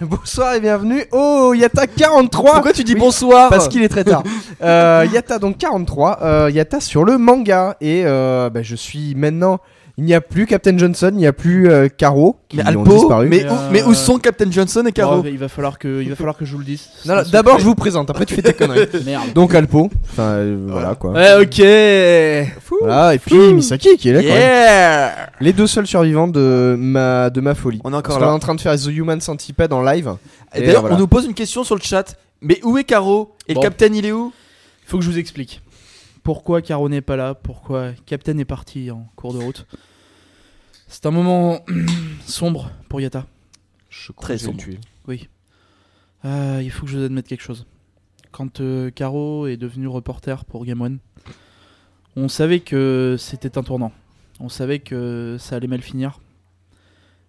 bonsoir et bienvenue au Yata 43. Pourquoi tu dis Oui, bonsoir Parce qu'il est très tard. euh, Yata donc 43, euh, Yata sur le manga et euh, bah, je suis maintenant. Il n'y a plus Captain Johnson, il n'y a plus euh, Caro qui Mais ont Alpo, disparu. mais, où, euh, mais où sont Captain Johnson et Caro il, va falloir que, il va falloir que je vous le dise. D'abord je vous présente, après tu fais tes conneries. Merde. Donc Alpo, enfin euh, voilà quoi. Ouais, ok Voilà et puis Misaki qui est là. quand même. Yeah Les deux seuls survivants de ma de ma folie. On est Parce encore qu'on est là. en train de faire The Human Centipede en live. Et Et D'ailleurs, voilà. on nous pose une question sur le chat. Mais où est Caro? Et Bon. le Captain, il est où? Faut que je vous explique. Pourquoi Caro n'est pas là? Pourquoi Captain est parti en cours de route? C'est un moment sombre pour Yata. Je Très que sombre. tuer. Oui. Euh, il faut que je vous admette quelque chose. Quand euh, Caro est devenue reporter pour Game One, on savait que c'était un tournant. On savait que ça allait mal finir.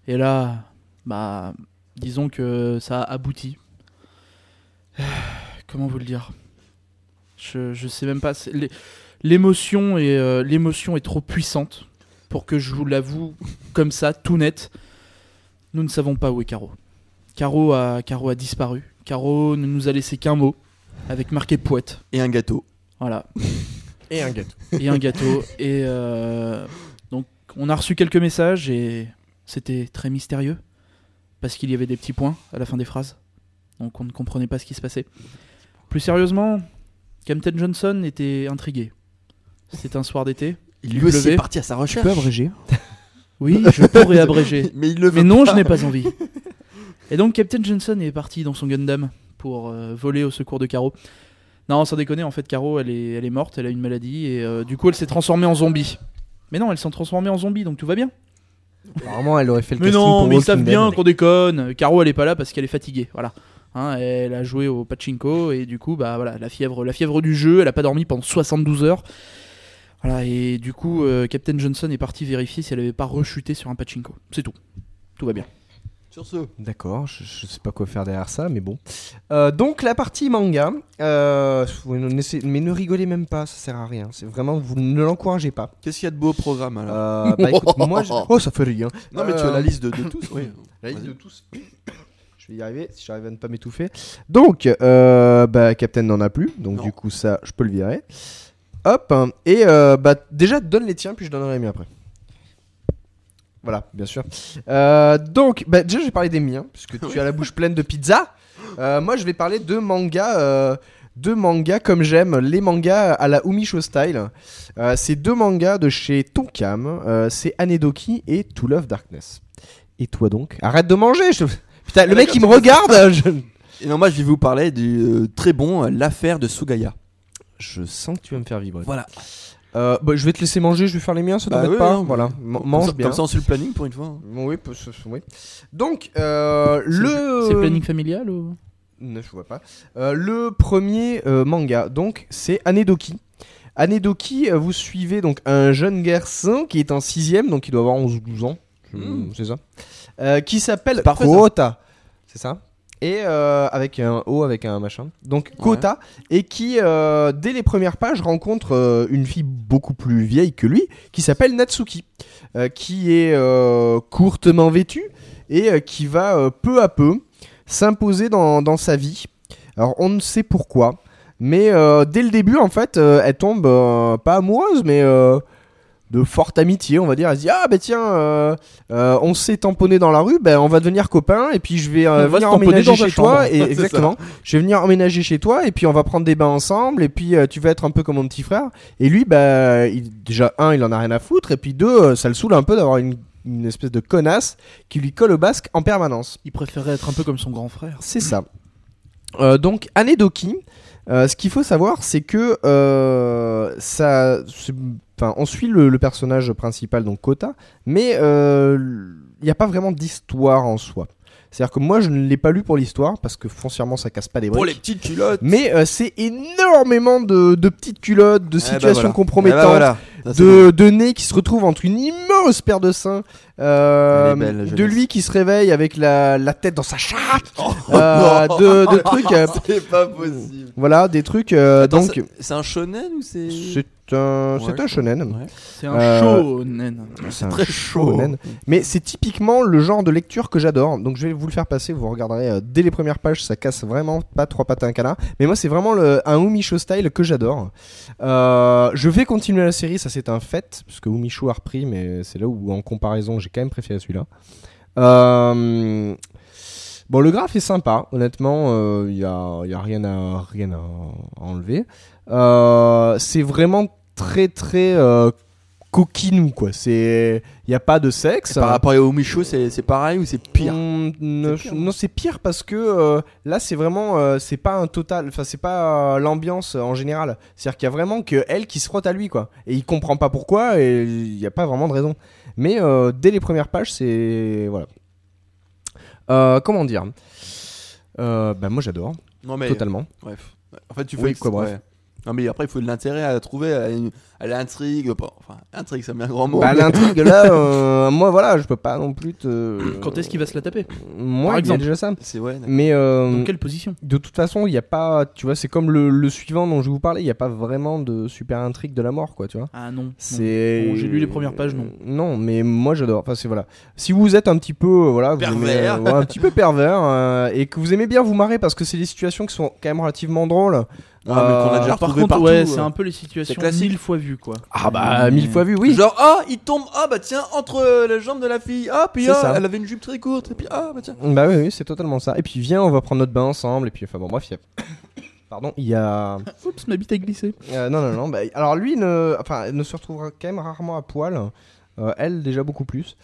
Et là, bah, disons que ça a abouti. Comment vous le dire? Je, je sais même pas. L'émotion est, euh, l'émotion est trop puissante pour que je vous l'avoue comme ça, tout net. Nous ne savons pas où est Caro. Caro a, Caro a disparu. Caro ne nous a laissé qu'un mot, avec marqué poète. Et un gâteau. Voilà. Et un gâteau. Et un gâteau. Et euh, donc, on a reçu quelques messages et c'était très mystérieux. Parce qu'il y avait des petits points à la fin des phrases. Donc, on ne comprenait pas ce qui se passait. Plus sérieusement, Captain Johnson était intrigué. C'était un soir d'été. Il lui aussi est parti à sa Tu recherche. peux abréger Oui, je pourrais abréger. Mais il le veut Mais non, pas. je n'ai pas envie. Et donc Captain Johnson est parti dans son Gundam pour euh, voler au secours de Caro. Non, sans déconner, en fait, Caro, elle est, elle est morte, elle a une maladie, et euh, du coup, elle s'est transformée en zombie. Mais non, elle s'est transformée en zombie, donc tout va bien. Apparemment, elle aurait fait le Mais casting non, pour mais ils savent bien qu'on déconne. Caro, elle est pas là parce qu'elle est fatiguée, voilà. Hein, elle a joué au pachinko, et du coup, bah voilà, la fièvre, la fièvre du jeu, elle a pas dormi pendant 72 heures. Voilà, et du coup, euh, Captain Johnson est parti vérifier si elle avait pas rechuté sur un pachinko. C'est tout. Tout va bien. Sur ce. D'accord, je, je sais pas quoi faire derrière ça, mais bon. Euh, donc la partie manga, euh, mais ne rigolez même pas, ça sert à rien. C'est vraiment, vous ne l'encouragez pas. Qu'est-ce qu'il y a de beau au programme alors Euh, bah écoute, moi, je- oh ça fait rien. Non, mais tu as la liste de, de tous. Oui. La liste de tous. Je vais y arriver si j'arrive à ne pas m'étouffer. Donc, euh, bah, Captain n'en a plus, donc Non. du coup ça, je peux le virer. Hop, et euh, bah déjà donne les tiens, puis je donnerai les miens après. Voilà, bien sûr. Euh, donc, bah, déjà, je vais parler des miens, puisque tu as la bouche pleine de pizza. Euh, moi, je vais parler de mangas, euh, de mangas comme j'aime, les mangas à la Umisho style. C'est deux mangas de chez Tonkam. C'est Anedoki et To Love Darkness. Et toi donc? Arrête de manger je- Putain, le mec il me regarde je... Et non, moi, je vais vous parler du très bon L'affaire de Sugaya. Je sens que tu vas me faire vibrer. Voilà. Euh, bah, je vais te laisser manger, je vais faire les miens, ça Bah t'embête oui, pas oui, Voilà, oui. M- mange ça- bien. Comme ça, on suit le planning pour une fois. Oui, peu- ce- oui. Donc, euh, le... C'est planning familial ou? Ne, je vois pas. Euh, le premier euh, manga, donc, c'est Anedoki. Anedoki, vous suivez donc un jeune garçon qui est en sixième, donc il doit avoir 11 ou 12 ans. Je- Mm. C'est ça. Euh, qui s'appelle. Kota. C'est ça et euh, avec un O, avec un machin. Donc Kota, et qui, euh, dès les premières pages, rencontre euh, une fille beaucoup plus vieille que lui, qui s'appelle Natsuki, qui est courtement vêtue et qui va peu à peu s'imposer dans, dans sa vie. Alors on ne sait pourquoi, mais dès le début, en fait, elle tombe pas amoureuse, mais de forte amitié, on va dire. Elle se dit ah ben tiens, euh, euh, on s'est tamponné dans la rue, ben on va devenir copains et puis je vais euh, venir emménager chez toi. Et exactement, je vais venir emménager chez toi et puis on va prendre des bains ensemble et puis tu vas être un peu comme mon petit frère. Et lui, bah il- déjà un, il en a rien à foutre et puis deux, ça le saoule un peu d'avoir une une espèce de connasse qui lui colle au basque en permanence. Il préférait être un peu comme son grand frère. C'est ça. Donc, Anedoki, euh, ce qu'il faut savoir, c'est que euh, ça, enfin, on suit le, le personnage principal, donc Kota, mais euh, il n'y a pas vraiment d'histoire en soi. C'est-à-dire que moi, je ne l'ai pas lu pour l'histoire parce que foncièrement, ça casse pas des Pour les briques. petites culottes. Mais euh, c'est énormément de, de petites culottes, de Eh ben situations voilà. compromettantes, Eh ben voilà. Ça, c'est de, de nez qui se retrouve entre une immense paire de seins, euh, belle, de lui qui se réveille avec la, la tête dans sa chatte, bon. euh, de, de trucs, euh, c'est pas possible. voilà, des trucs. euh, Attends, donc, c'est- c'est un shonen ou c'est c'est un, Ouais, c'est un shonen. Ouais. C'est un Euh, shonen. C'est un Très chaud. shonen. Mais c'est typiquement le genre de lecture que j'adore. Donc je vais vous le faire passer. Vous regarderez euh, dès les premières pages, ça casse vraiment pas trois pattes à un canard. Mais moi, c'est vraiment le, un Umisho style que j'adore. Euh, je vais continuer la série, ça c'est un fait, puisque Umisho a repris, mais c'est là où en comparaison, j'ai quand même préféré celui-là. Euh, Bon, le graphe est sympa, honnêtement, il y a, y a rien à rien à enlever. Euh, c'est vraiment très très euh, coquinou quoi. C'est il y a pas de sexe. Par rapport à Omicho, c'est c'est pareil ou c'est pire? Mm, ne- pire, non, c'est pire parce que euh, là, c'est vraiment, euh, c'est pas un total, enfin, c'est pas euh, l'ambiance en général. C'est-à-dire qu'il y a vraiment que elle qui se frotte à lui, quoi. Et il comprend pas pourquoi et il n'y a pas vraiment de raison. Mais euh, dès les premières pages, c'est voilà. Euh, comment dire? Euh, Bah moi j'adore Non mais totalement. bref. En fait, tu Oui, fais quoi, bref. ouais. Non mais après il faut de l'intérêt à trouver à, une- à l'intrigue, pas- enfin intrigue c'est un bien grand mot. Bah mais- l'intrigue là, euh, moi voilà, je peux pas non plus te. Quand est-ce qu'il va se la taper Moi, Par il y a exemple. déjà ça. C'est ouais. d'accord. Mais euh, Dans quelle position De toute façon, il n'y a pas, tu vois, c'est comme le, le suivant dont je vous parlais, il n'y a pas vraiment de super intrigue de la mort, quoi, tu vois. Ah non. non. C'est. Bon, j'ai lu les premières pages, non. Non, mais moi j'adore. Enfin, c'est voilà. Si vous êtes un petit peu, euh, voilà, vous aimez, Pervers. euh, ouais, un petit peu pervers euh, et que vous aimez bien vous marrer parce que c'est des situations qui sont quand même relativement drôles. Ah, mais qu'on a Euh, déjà Par retrouvé contre, partout. ouais, euh. c'est un peu les situations classique. mille fois vues, quoi. Ah bah mille fois vu, oui. Genre ah il tombe ah bah tiens entre euh, la jambe de la fille ah puis C'est ah, ça. elle avait une jupe très courte et puis ah bah tiens. Bah oui, oui, c'est totalement ça. Et puis viens, on va prendre notre bain ensemble. Et puis enfin bon, bref, il y a. Pardon, il y a. Oups, ma bite a glissé. Euh, non, non, non. Bah, alors lui, ne, enfin, elle ne se retrouvera quand même rarement à poil. Euh, elle, déjà beaucoup plus.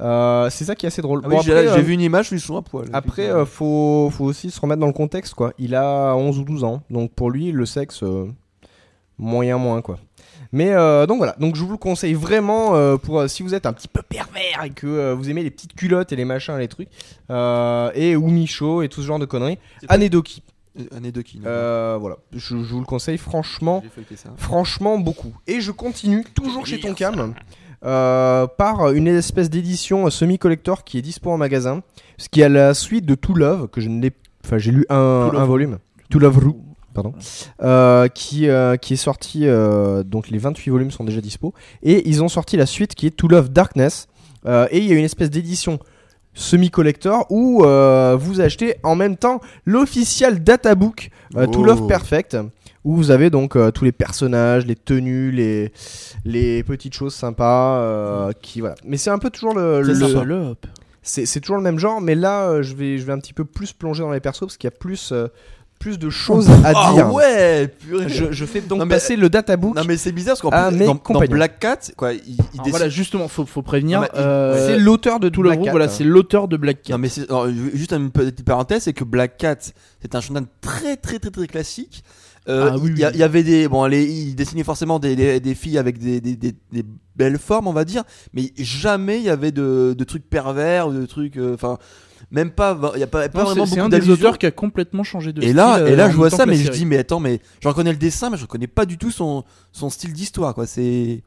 Euh, c'est ça qui est assez drôle. Ah oui, j'ai euh, vu une image je suis souvent à poil. Après, euh, faut, faut aussi se remettre dans le contexte, quoi. Il a 11 ou 12 ans. Donc pour lui, le sexe, euh, moyen, moins, quoi. Mais donc voilà, donc je vous le conseille vraiment pour si vous êtes un petit peu pervers et que vous aimez les petites culottes et les machins, les trucs, et ou Micho et tout ce genre de conneries. Pas- Anedoki, Euh, voilà, je, je vous le conseille franchement. Franchement, beaucoup. Et je continue, toujours chez Tonkam, euh, par une espèce d'édition semi-collector qui est dispo en magasin. Ce qui est à la suite de To Love, que je ne l'ai. Enfin, j'ai lu un, volume. To Love Ru, pardon. Euh, qui, euh, qui est sorti. euh, donc, les 28 volumes sont déjà dispo. Et ils ont sorti la suite qui est To Love Darkness. Euh, et il y a une espèce d'édition semi-collector où euh, vous achetez en même temps l'official databook euh, To Oh. Love Perfect où vous avez donc euh, tous les personnages, les tenues, les, les petites choses sympas euh, qui voilà. Mais c'est un peu toujours le, C'est le- c'est c'est toujours le même genre, mais là euh, je vais je vais un petit peu plus plonger dans les persos parce qu'il y a plus euh, plus de choses à Ah dire. ouais purée. Je, je fais donc Non, mais- passer le databook. Non mais c'est bizarre parce qu'en Ah, dans, dans. Black Cat quoi il, il Alors décide- voilà, justement, faut, faut prévenir. Euh, c'est l'auteur de tout le groupe, voilà, c'est l'auteur de Black Cat. Non mais alors, juste une petite parenthèse, c'est que Black Cat, c'est un shonen très très très très classique. Euh, Ah oui, il oui. y avait des bon, les, il dessinait forcément des, des, des filles avec des, des, belles formes, on va dire, mais jamais il y avait de, de trucs pervers ou de trucs, euh, enfin même pas, il y a pas, vraiment beaucoup un des auteurs qui a complètement changé de Et style. là, et euh, là, en je vois ça, mais je dis, mais attends, mais je reconnais le dessin, mais je reconnais pas du tout son, son style d'histoire, quoi. C'est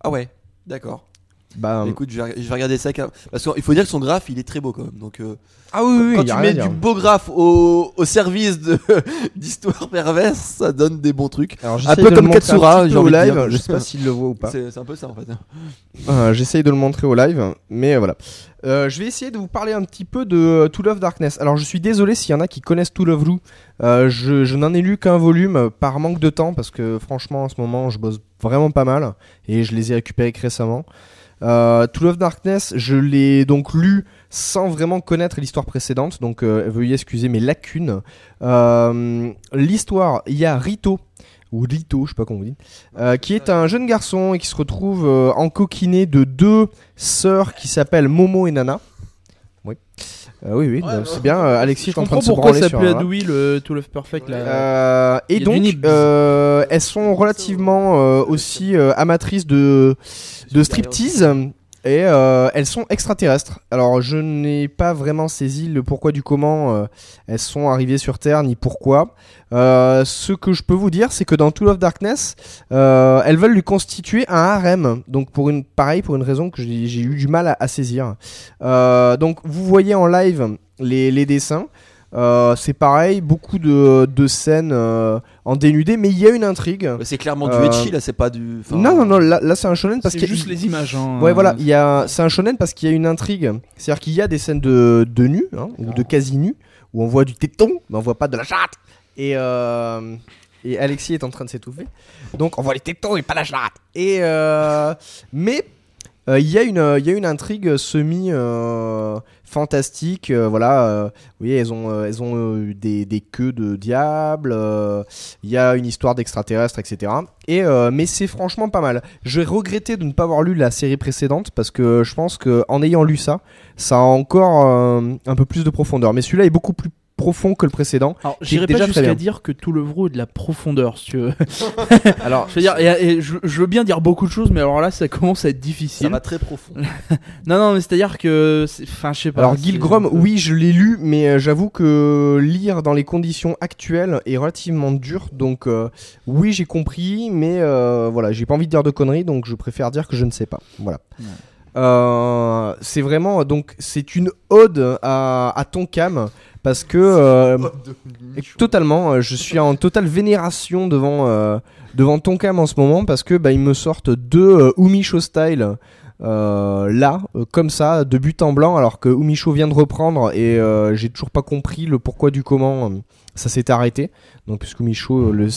ah ouais, d'accord. Bah, Écoute, je vais, je vais regarder ça parce qu'il faut dire que son graphe, il est très beau quand même. Donc, euh, ah oui, oui, quand a tu mets du beau graphe au, au service d'histoire perverse, ça donne des bons trucs. Alors, un peu de le comme montrer Katsura, un au live. dire. Je sais pas s'il le voit ou pas. C'est un peu ça en fait. Euh, J'essaye de le montrer au live, mais euh, voilà. Euh, je vais essayer de vous parler un petit peu de euh, To Love Darkness. Alors, je suis désolé s'il y en a qui connaissent To Love. Euh, je je n'en ai lu qu'un volume euh, par manque de temps parce que franchement, en ce moment, je bosse vraiment pas mal et je les ai récupérés récemment. Euh, to Love Darkness, je l'ai donc lu sans vraiment connaître l'histoire précédente, donc euh, veuillez excuser mes lacunes. Euh, l'histoire, il y a Rito. ou Rito, je sais pas comment vous dites, euh, qui est un jeune garçon et qui se retrouve euh, encoquiné de deux sœurs qui s'appellent Momo et Nana. Oui, Euh, oui, oui, Ouais, c'est ouais. bien. euh, Alexis Je est en train comprends de se pourquoi branler ça sur s'appelait un- Adoui le To Love Perfect là. Euh, et donc, euh, elles sont relativement euh, aussi euh, amatrices de, de striptease. Et euh, elles sont extraterrestres. Alors je n'ai pas vraiment saisi le pourquoi du comment euh, elles sont arrivées sur Terre ni pourquoi. Euh, ce que je peux vous dire, c'est que dans Tool of Darkness, elles veulent lui constituer un harem. Donc pour une pareil pour une raison que j'ai eu du mal à, à saisir. Donc vous voyez en live les, les dessins. Euh, c'est pareil, beaucoup de, de scènes euh, en dénudé, mais il y a une intrigue. C'est clairement Euh, du etchi là, c'est pas du. enfin, Non, non, non, là, là, c'est un shonen parce C'est qu'il y a- juste les images. Hein. Ouais, voilà, il y a, c'est un shonen parce qu'il y a une intrigue. C'est-à-dire qu'il y a des scènes de, de nu, hein, ou de quasi nu, où on voit du téton, mais on voit pas de la chatte. Et, euh, et Alexis est en train de s'étouffer. Donc on voit les tétons et pas la chatte. Et, euh, mais euh, il y, a une- il y a une intrigue semi euh, fantastique. euh, voilà, euh, voyez, elles ont, euh, euh, des, des queues de diable. Il y a une histoire d'extraterrestres, etc. Et, mais c'est franchement pas mal. Je vais regretter de ne pas avoir lu la série précédente parce que je pense que en ayant lu ça, ça a encore un peu plus de profondeur. Mais celui-là est beaucoup plus profond que le précédent. Alors, j'irai déjà pas jusqu'à dire que tout le vrou est de la profondeur, si tu veux. Alors, Je veux dire, et- et je, je veux bien dire beaucoup de choses, mais alors là, ça commence à être Ça difficile. va très profond. Non, non, mais c'est-à-dire que, c'est- enfin, je sais pas. alors c'est- Gilgrom, oui, je l'ai lu, mais euh, j'avoue que lire dans les conditions actuelles est relativement dur. Donc, euh, oui, j'ai compris, mais euh, voilà, j'ai pas envie de dire de conneries, donc je préfère dire que je ne sais pas. Voilà. Ouais. Euh, c'est vraiment donc c'est une ode à, à Tonkam parce que euh, Totalement, euh, je suis en totale vénération devant euh, devant Tonkam en ce moment parce que bah, ils me sortent deux Umisho style là comme ça de but en blanc alors que Umisho vient de reprendre et j'ai toujours pas compris le pourquoi du comment ça s'est arrêté. Donc puisque Umisho euh, le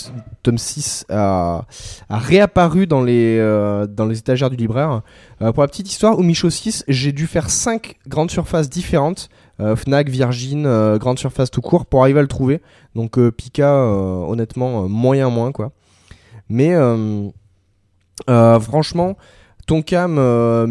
tome 6 a, réapparu dans les euh, dans les étagères du libraire. Euh, pour la petite histoire, Umisho 6, j'ai dû faire 5 grandes surfaces différentes Fnac, Virgin, grande surface tout court pour arriver à le trouver. Donc Pika, honnêtement, moyen moins quoi. Mais franchement, Tonkam euh,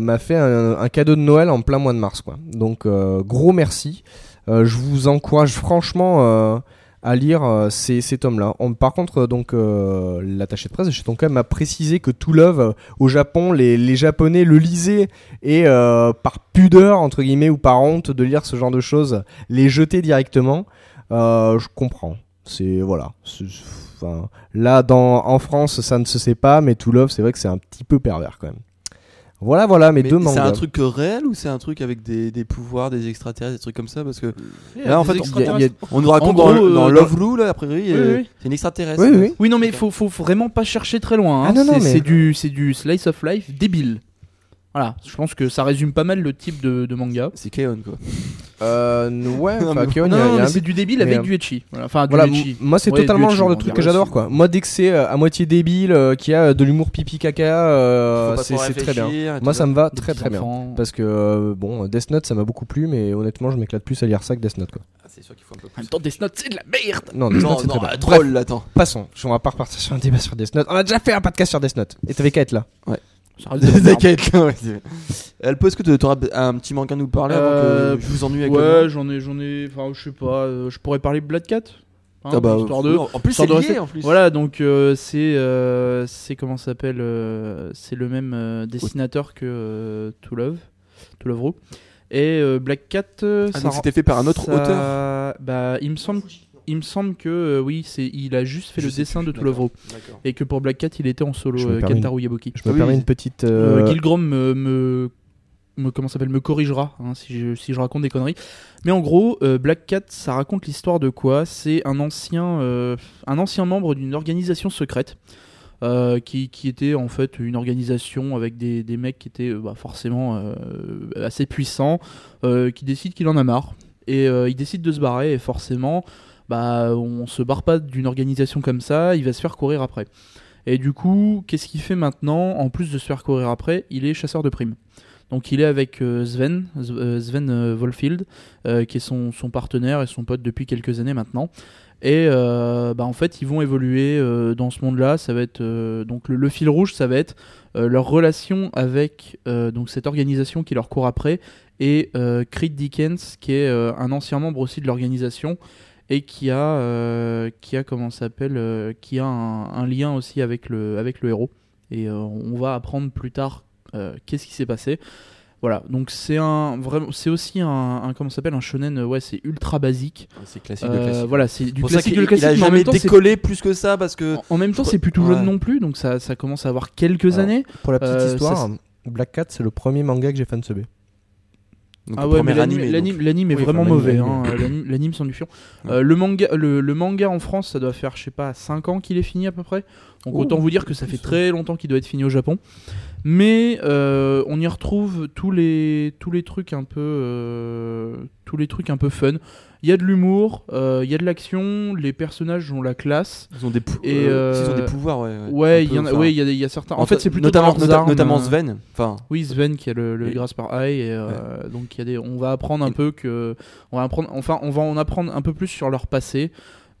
m'a fait un, cadeau de Noël en plein mois de mars quoi. Donc gros merci. Euh, je vous encourage franchement euh, à lire euh, ces, ces tomes-là. Par contre, euh, donc euh, l'attaché de presse de chez Tonkam m'a précisé que To Love au Japon, les, les Japonais le lisaient et par pudeur entre guillemets ou par honte de lire ce genre de choses, les jeter directement. Je comprends. C'est voilà. Enfin, là, dans en France, ça ne se sait pas, mais To Love, c'est vrai que c'est un petit peu pervers quand même. Voilà, voilà mes Mais deux c'est mangas. un truc euh, réel ou c'est un truc avec des, des pouvoirs, des extraterrestres, des trucs comme ça Parce que là, en fait, il y a- il y a- extraterrestres. on nous raconte dans, euh, Love Blue, là, a priori, Oui, euh, oui. c'est une extraterrestre. Oui, oui. Oui, non, mais faut, faut, faut vraiment pas chercher très loin. hein. Ah, non, non, c'est mais- c'est du, c'est du slice of life débile. Voilà, je pense que ça résume pas mal le type de, de manga. C'est Keon, quoi. Euh, ouais, Non, enfin, Keon, il y non, a- il y a mais un c'est but- du débile avec euh, du etchi. Voilà, Enfin, du Voilà, etchi. moi c'est Ouais, totalement du le genre de etchi, truc on que j'adore aussi. quoi. Moi dès que c'est euh, à moitié débile, euh, qui a de l'humour pipi caca, euh, Faut pas c'est trop c'est très bien. réfléchir et Moi tout. ça me va Des très petits très bien. enfants. Parce que euh, bon, Death Note ça m'a beaucoup plu, mais honnêtement je m'éclate plus à lire ça que Death Note quoi. Ah, c'est sûr qu'il faut un peu En plus. même temps, Death Note, c'est de la merde. Non, Death Non, Note c'est non, très bien. euh, Bref, troll, là, attends. passons. On va pas repartir sur un débat sur Death Note. On a déjà fait un podcast sur Death Note. Et t'avais qu'à être là. Ça reste de la merde. T'inquiète, est-ce que tu auras un petit manque à nous parler Euh, avant que je vous ennuie avec Ouais, j'en ai, j'en ai. Enfin, je sais pas. euh, je pourrais parler de Black Cat. Hein, Ah bah, histoire de. En plus, histoire c'est de lié rester- en plus. Voilà, donc euh, c'est euh, c'est comment ça s'appelle euh, C'est le même euh, dessinateur que euh, To Love, To Love Ru. Et euh, Black Cat, euh, Ah, ça donc c'était fait par un autre ça- auteur Bah, il me semble, il me semble que euh, oui, c'est il a juste fait Je le dessin plus, de To Love Ru. D'accord. et que pour Black Cat, il était en solo. Je me euh, permets Kentaro Yabuki. Je me Oui, permets une petite. Euh, Gilgrom me, me, me- comment s'appelle me corrigera hein, si, je, si je raconte des conneries. Mais en gros, euh, Black Cat, ça raconte l'histoire de quoi? C'est un ancien, euh, un ancien membre d'une organisation secrète. euh, qui, qui était en fait une organisation avec des, des mecs qui étaient bah, forcément euh, assez puissants, euh, qui décident qu'il en a marre et euh, il décide de se barrer et forcément bah on se barre pas d'une organisation comme ça, il va se faire courir après. Et du coup, qu'est-ce qu'il fait maintenant En plus de se faire courir après, il est chasseur de primes. Donc il est avec euh, Sven, euh, Sven euh, Volfield, euh, qui est son, son partenaire et son pote depuis quelques années maintenant. Et bah, en fait, ils vont évoluer dans ce monde-là. Ça va être donc le, le fil rouge, ça va être leur relation avec donc cette organisation qui leur court après et Creed Dickens, qui est un ancien membre aussi de l'organisation et qui a euh, qui a comment ça s'appelle euh, qui a un, un lien aussi avec le avec le héros. Et euh, on va apprendre plus tard qu'est-ce qui s'est passé. Voilà, donc c'est un vraiment, c'est aussi un, un comment ça s'appelle un shonen, ouais, c'est ultra basique. C'est classique de classique. voilà, c'est du pour ça classique qu'il de classique. il a jamais temps, décollé plus que ça parce que. en- En même temps, c'est plus tout jeune non plus, donc ça, ça commence à avoir quelques Alors, années. Pour la petite histoire, ça, Black Cat, c'est le premier manga que j'ai fan subé. Donc, Ah ouais, mais l'anime, est Oui, vraiment enfin, mauvais. l'anime, hein, L'anime, du fion. Euh, le manga, le, le manga en France, ça doit faire, je sais pas, 5 ans qu'il est fini à peu près. Donc Oh, autant vous dire que ça fait très longtemps qu'il doit être fini au Japon. Mais euh, on y retrouve tous les tous les trucs un peu euh, tous les trucs un peu fun. Il y a de l'humour, euh, il y a de l'action, les personnages ont la classe. Ils ont des, pou- Et, euh, ils ont euh, des pouvoirs, ouais. ouais. Il y a, enfin, ouais, il y a, il y a certains. En fait, c'est plutôt notamment, nota- armes, notamment euh, Sven. Enfin, Oui, Sven qui a le. Grasp par Eye et euh, donc il y a des on va apprendre un peu que on va apprendre enfin on va en apprendre un peu plus sur leur passé.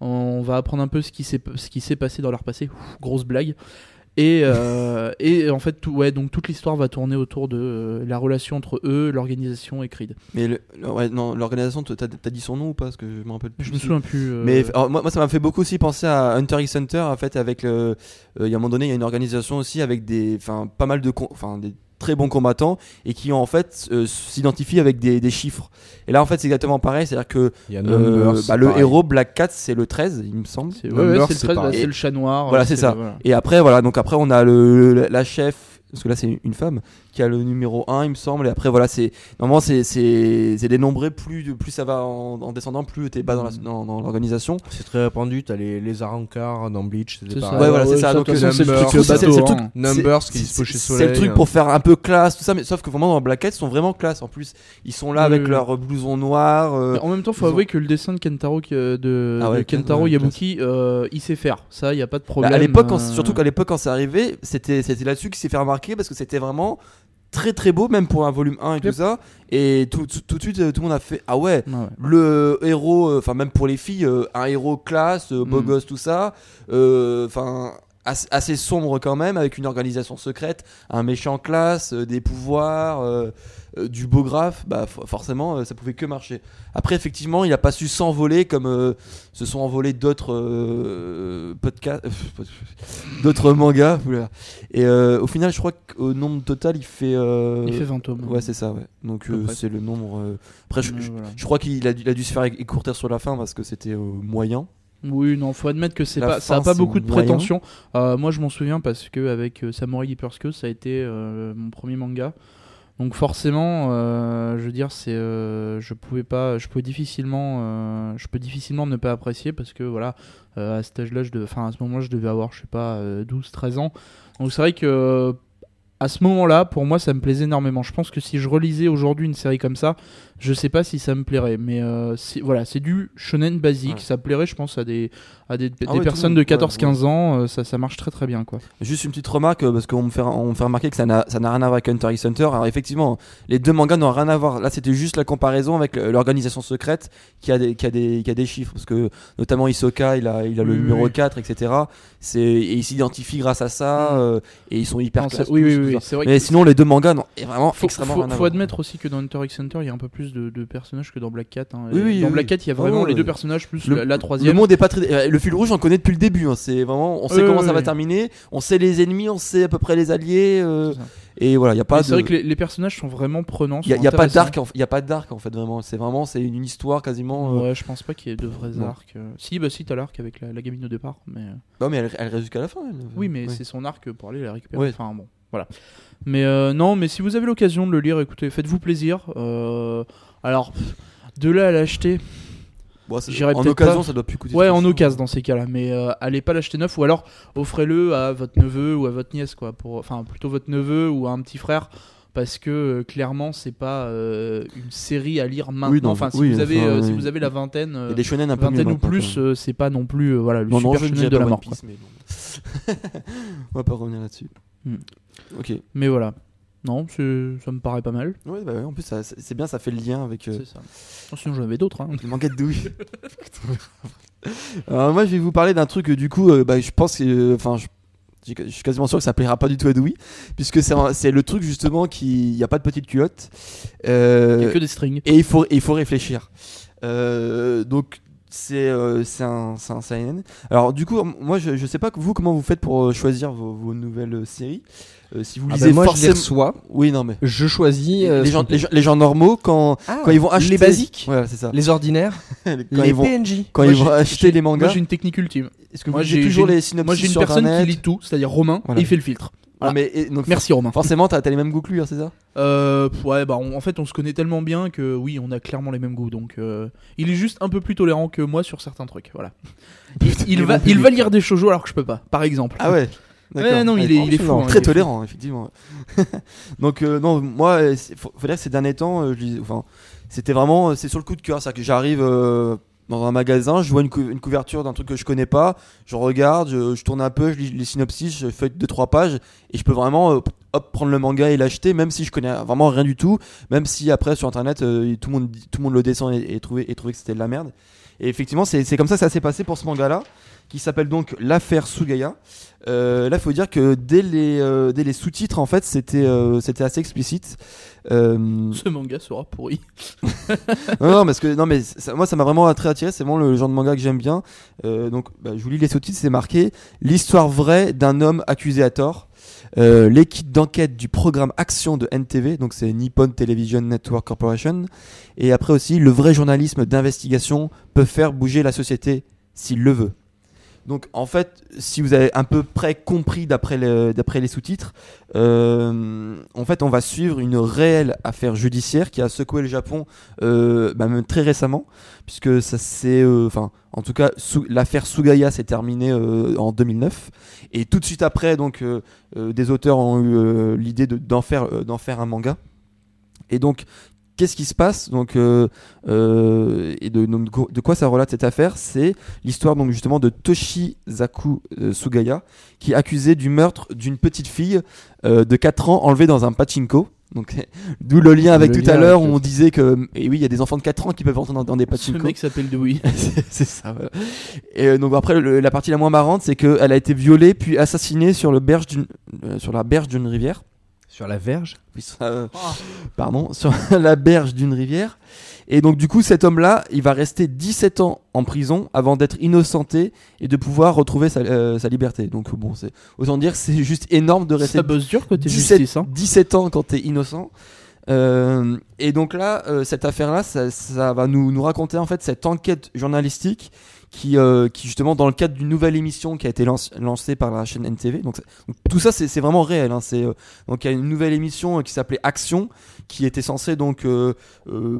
On va apprendre un peu ce qui s'est ce qui s'est passé dans leur passé. Grosse blague. Et, euh, et en fait tout, ouais donc toute l'histoire va tourner autour de euh, la relation entre eux, l'organisation et Creed. mais le- le- ouais, non, l'organisation, t'as t'as dit son nom ou pas? Parce que je me rappelle plus. Je me souviens plus. euh, Mais alors, moi, moi, ça m'a fait beaucoup aussi penser à Hunter x Hunter. En fait, avec euh, il y a un moment donné, il y a une organisation aussi avec des, enfin, pas mal de, enfin, des très bons combattants et qui en fait euh, s'identifient avec des, des chiffres. Et là, en fait, c'est exactement pareil. C'est-à-dire que Il y a euh, Numbers, bah, le pareil. héros Black Cat, c'est le 13, il me semble. c'est ouais, ouais, le, c'est 13, bah, c'est le chat noir. Voilà, c'est ça. voilà. Et après, voilà, donc après, on a le, le- la chef, parce que là, c'est une femme, qui a le numéro 1, il me semble. Et après, voilà, c'est, normalement, c'est, c'est, c'est dénombré. Plus, plus ça va en, en descendant, plus t'es bas dans, Mm. dans, dans l'organisation. C'est très répandu, t'as les, les Arancars dans Bleach, C'est. Ouais, voilà, c'est ça, donc, façon, c'est le Numbers, truc c'est- c'est bateau, le truc-. Numbers qui dispo chez c'est- Soleil. C'est le truc pour faire un peu classe, tout ça, mais sauf que vraiment dans Black Cat, ils sont vraiment classe. En plus, ils sont là Oui, avec oui. leur blouson noir. euh, en même temps, faut avouer que le dessin de Kentaro, qui, euh, de, Ah ouais, de Kentaro Yabuki, euh, il sait faire. Ça, il y a pas de bah, problème. à l'époque, euh, surtout qu'à l'époque, quand c'est arrivé, c'était, c'était là-dessus qu'il s'est fait remarquer parce que c'était vraiment très très beau, même pour un volume 1 et tout ça. Et tout, tout, tout de suite, euh, tout le monde a fait Ah ouais, ouais. le héros, euh, enfin même pour les filles, euh, un héros classe, euh, beau Mm. gosse, tout ça, euh, enfin assez, assez sombre quand même, avec une organisation secrète, un méchant classe, euh, des pouvoirs, euh, euh, du beau graphe, bah for- forcément ça pouvait que marcher. Après effectivement, il a pas su s'envoler comme se sont envolés d'autres podcasts, d'autres mangas. Et au final, je crois qu'au nombre total, il fait. Il fait 20 tomes. Ouais, c'est ça, ouais. Donc c'est le nombre. Après, je, Ouais, je- voilà. je crois qu'il a, a dû se faire éc- écourter sur la fin parce que c'était moyen. Oui, non, faut admettre que c'est pas, ça a pas beaucoup de moyen. prétention. Euh, moi, je m'en souviens parce que avec euh, Samurai Hypersque, ça a été euh, mon premier manga. Donc forcément, euh, je veux dire, c'est, je pouvais pas, je pouvais difficilement, je peux difficilement ne pas apprécier parce que voilà, à cet âge-là, je devais- enfin à ce moment-là, je devais avoir, je sais pas, 12-13 ans. Donc c'est vrai que à ce moment-là, pour moi, ça me plaisait énormément. Je pense que si je relisais aujourd'hui une série comme ça, je sais pas si ça me plairait. Mais euh, c'est- voilà, c'est du shonen basique. Ouais. Ça plairait, je pense, à des, à des, des Ah ouais, personnes de 14-15 ouais, ans. euh, ça, ça marche très très bien, quoi. Juste une petite remarque euh, parce qu'on me fait, on me fait remarquer que ça n'a ça n'a rien à voir avec Hunter x Hunter. Alors effectivement, les deux mangas n'ont rien à voir. Là, c'était juste la comparaison avec l'organisation secrète qui a des qui a des qui a des chiffres parce que notamment Hisoka, il a il a le Oui, numéro oui. 4, etc. C'est et il s'identifie grâce à ça Mm. euh, et ils sont hyper Non, classe. oui, oui, oui, vrai. Mais sinon, les deux mangas n'ont vraiment faut, extrêmement faut- rien à faut voir. admettre aussi que dans Hunter x Hunter, il y a un peu plus de, de personnages que dans Black Cat. hein. Oui, oui, dans oui, Black. Cat, il y a vraiment les deux personnages plus Le- la, la Le troisième. monde est pas très. euh, Le fil rouge, on connaît depuis le début. hein. C'est vraiment, on sait comment ça va terminer. On sait les ennemis, on sait à peu près les alliés. euh, et voilà, il y a pas de. C'est vrai que les, les personnages sont vraiment prenants. Il y a, sont y a pas d'arc, en- y a pas d'arc en fait vraiment. C'est vraiment, c'est une, histoire quasiment. euh, Ouais, je pense pas qu'il y ait de vrais Non. arcs. Si, bah si, t'as l'arc avec la, la gamine au départ, mais Non mais elle, elle reste jusqu'à la fin. elle. oui, mais Ouais. c'est son arc pour aller la récupérer. Ouais. Enfin bon, voilà. Mais euh, non, mais si vous avez l'occasion de le lire, écoutez, faites-vous plaisir. Euh, alors, de là à l'acheter, Bon, en occasion, pas. ça doit plus coûter. ouais, en occasion dans ces cas-là, mais euh, allez pas l'acheter neuf, ou alors offrez-le à votre neveu ou à votre nièce, quoi. Pour, enfin, plutôt votre neveu ou à un petit frère. Parce que clairement, c'est pas une série à lire maintenant. Oui, non, enfin, si, oui, vous avez, enfin, si vous avez la vingtaine, des shonen un peu mieux vingtaine ou plus, c'est pas non plus voilà, le Non, non, super shonen dirais de la mort. Piece, quoi. mais bon. On va pas revenir là-dessus. Hmm. Ok. Mais voilà. Non, ça me paraît pas mal. Ouais, bah ouais, en plus, c'est bien, ça fait le lien avec euh, C'est ça. Oh, sinon, j'en avais d'autres. hein. le manga de douille. Alors moi, je vais vous parler d'un truc. euh, Du coup, euh, bah, je pense que, enfin, je, je suis quasiment sûr que ça plaira pas du tout à Edoui, puisque c'est le truc justement qui, il y a pas de petite culotte. Euh, Il y a que des strings. et il faut, il faut réfléchir. Euh, donc c'est euh, un, seinen. Alors du coup, moi je, je sais pas vous comment vous faites pour choisir vos, vos nouvelles séries. Euh, si vous Ah lisez bah, moi, je forcément, les reçois. oui non mais Je choisis. euh, les, gens, les, les normaux quand Ah, quand ils vont acheter les basiques, ouais c'est ça. les ordinaires, quand les ils vont PNJ. quand Moi, ils vont acheter les mangas. Moi j'ai une technique ultime. Est-ce que moi, vous j'ai- toujours les synopsis Moi j'ai une sur personne Internet qui lit tout, c'est-à-dire Romain, Voilà. et il fait le filtre. Ah, Voilà. mais et- donc Merci Romain. forcément t'as as les mêmes goûts que lui, hein, c'est ça Euh, ouais, bah on- en fait on se connaît tellement bien que oui, on a clairement les mêmes goûts. Donc euh, il est juste un peu plus tolérant que moi sur certains trucs. Voilà. Il, il va, il va lire des shoujo alors que je peux pas, par exemple. Ah ouais. Ouais, non, il est, il est fou. Non, hein, très il est fou. tolérant effectivement. Donc euh, non moi c'est- faut, faut dire que ces derniers temps euh, je lis- enfin c'était vraiment euh, c'est sur le coup de cœur. C'est à dire que j'arrive euh, dans un magasin je vois une, cou- une couverture d'un truc que je connais pas. Je regarde je, je tourne un peu je lis les synopsis je fais deux trois pages et je peux vraiment euh, hop prendre le manga et l'acheter même si je connais vraiment rien du tout. Même si après sur internet euh, tout le monde tout le monde le descend et, et trouver et trouver que c'était de la merde. Et effectivement c'est c'est comme ça que ça s'est passé pour ce manga là qui s'appelle donc l'affaire Sugaya euh, là, il faut dire que dès les, euh, dès les sous-titres, en fait, c'était euh, c'était assez explicite. Ce manga sera pourri. non, non, parce que non, mais ça- moi, ça m'a vraiment très attiré. C'est vraiment le genre de manga que j'aime bien. Donc, bah, je vous lis les sous-titres. C'est marqué l'histoire vraie d'un homme accusé à tort. Euh, L'équipe d'enquête du programme Action de NTV, donc c'est Nippon Television Network Corporation, et après aussi le vrai journalisme d'investigation peut faire bouger la société s'il le veut. Donc en fait, si vous avez un peu près compris d'après le- d'après les sous-titres, euh, en fait on va suivre une réelle affaire judiciaire qui a secoué le Japon euh, bah, même très récemment, puisque ça c'est, euh, enfin en tout cas l'affaire Sugaya s'est terminée en 2009, et tout de suite après donc des auteurs ont eu l'idée de- d'en faire d'en faire un manga, et donc Qu'est-ce qui se passe donc euh, euh, et de, donc, de quoi- ça relate cette affaire C'est l'histoire donc justement de Toshizaku euh, Sugaya qui est accusé du meurtre d'une petite fille euh, de 4 ans enlevée dans un pachinko. Donc d'où le lien avec Le tout à l'heure où on disait que et oui il y a des enfants de 4 ans qui peuvent entrer dans, dans des Ce pachinko. mec s'appelle Dewey. C'est- ça. voilà. Et euh, donc après le- la partie la moins marrante c'est qu'elle a été violée puis assassinée sur le berge d'une euh, sur la berge d'une rivière. Sur la verge. Oui, sur la- pardon, sur la berge d'une rivière. Et donc du coup, cet homme-là, il va rester 17 ans en prison avant d'être innocenté et de pouvoir retrouver sa, euh, sa liberté. Donc bon, c'est autant dire que c'est juste énorme de rester Ça bosse dur côté 17, justice. Hein. 17 ans quand t'es innocent. Euh, et donc là, euh, cette affaire-là, ça, ça va nous, nous raconter en fait cette enquête journalistique qui, euh, qui justement dans le cadre d'une nouvelle émission qui a été lancée par la chaîne NTV. Donc, tout ça, c'est vraiment réel. hein. C'est euh, donc il y a une nouvelle émission euh, qui s'appelait Action, qui était censée donc euh,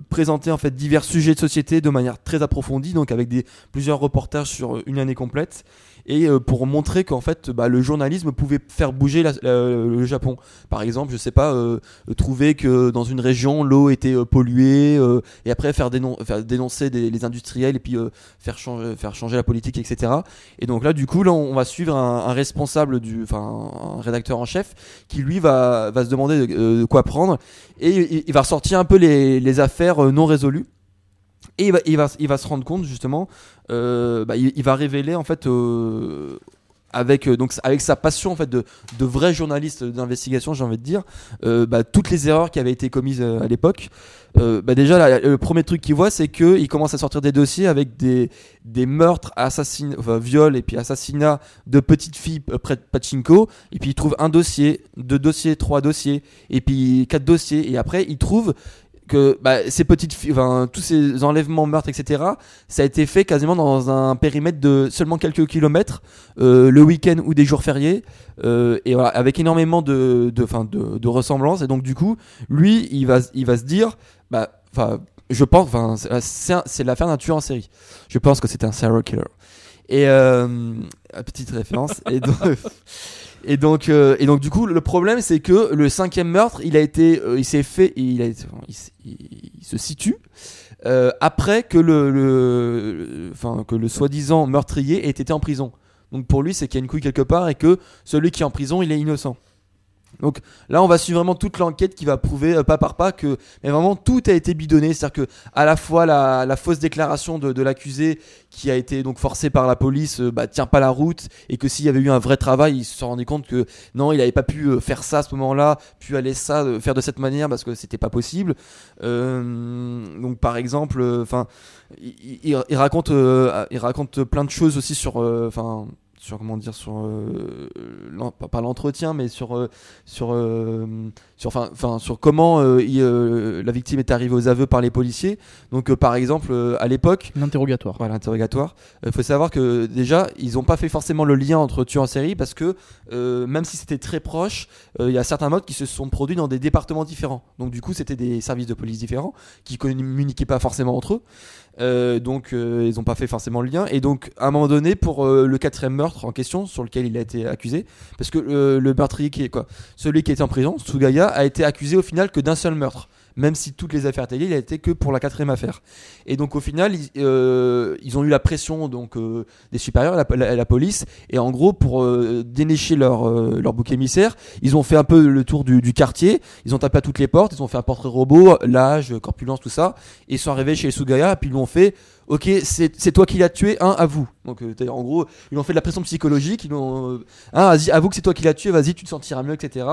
présenter en fait divers sujets de société de manière très approfondie, donc avec des plusieurs reportages sur une année complète et euh, pour montrer qu'en fait bah, le journalisme pouvait faire bouger la- la- le Japon. Par exemple, je sais pas, euh, trouver que dans une région l'eau était euh, polluée euh, et après faire, dénon- faire dénoncer des, les industriels et puis euh, faire, changer, faire changer la politique, etc. Et donc là, du coup, là, on va suivre un, un responsable, du, enfin un rédacteur en chef qui lui va, va se demander de, de quoi prendre et il, il va ressortir un peu les, les affaires non résolues. Et il va, il va, se rendre compte justement, euh, bah, il, va révéler en fait euh, avec euh, donc avec sa passion en fait de, de vrai journaliste d'investigation, j'ai envie de dire, bah, toutes les erreurs qui avaient été commises à l'époque. Bah, déjà, le premier truc qu'il voit, c'est que il commence à sortir des dossiers avec des, des meurtres, assassinats, enfin, viols et puis assassinats de petites filles près de Pachinko. Et puis il trouve un dossier, deux dossiers, trois dossiers, et puis quatre dossiers. Et après, il trouve que bah, ces petites enfin, tous ces enlèvements, meurtres, etc., ça a été fait quasiment dans un périmètre de seulement quelques kilomètres, euh, le week-end ou des jours fériés, euh, et voilà, avec énormément de, de, enfin, de, de ressemblances. Et donc, du coup, lui, il va, il va se dire, bah, je pense, c'est l'affaire d'un tueur en série. Je pense que c'est un serial killer. Et euh, petite référence. et donc, et donc, euh, et donc, du coup, le problème, c'est que le cinquième meurtre, il a été, euh, il s'est fait, il, se situe euh, après que le- enfin, que le soi-disant meurtrier ait été en prison. Donc pour lui, c'est qu'il y a une couille quelque part et que celui qui est en prison, il est innocent. Donc là, on va suivre vraiment toute l'enquête qui va prouver euh, pas par pas que, mais vraiment tout a été bidonné, c'est-à-dire que à la fois la, fausse déclaration de, l'accusé qui a été donc forcé par la police, euh, bah, tient pas la route, et que s'il y avait eu un vrai travail, il se rendu compte que non, il avait pas pu euh, faire ça à ce moment-là, puis aller ça, faire de cette manière parce que c'était pas possible. Donc par exemple, il, raconte, il plein de choses aussi sur. Sur comment dire sur euh, pas, l'entretien mais sur euh, euh, sur enfin enfin sur comment euh, il, euh, la victime est arrivée aux aveux par les policiers donc euh, par exemple à l'époque L'interrogatoire. voilà, l'interrogatoire. Il faut savoir que déjà, ils n'ont pas fait forcément le lien entre tueur en série parce que même si c'était très proche, il y a certains modes qui se sont produits dans des départements différents. Donc du coup, c'était des services de police différents qui communiquaient pas forcément entre eux. Donc ils n'ont pas fait forcément le lien. Et donc à un moment donné, pour le quatrième meurtre en question sur lequel il a été accusé, parce que le meurtrier qui est quoi, celui qui était en prison, Tsugaya, a été accusé au final que d'un seul meurtre. Même si toutes les affaires liées, il a été que pour la quatrième affaire. Et donc au final, ils, euh, ont eu la pression donc euh, des supérieurs, la, la- police, et en gros pour euh, dénicher leur leur bouc émissaire, ils ont fait un peu le tour du, quartier, ils ont tapé à toutes les portes, ils ont fait un portrait robot, l'âge, corpulence, tout ça, et ils sont arrivés chez Sugaya, puis ils lui ont fait Ok, c'est c'est toi qui l'as tué, un, à vous. Donc, euh, en gros, ils lui ont fait de la pression psychologique. Ils lui ont, euh, un, vas-y, avoue que c'est toi qui l'as tué, vas-y, tu te sentiras mieux, etc.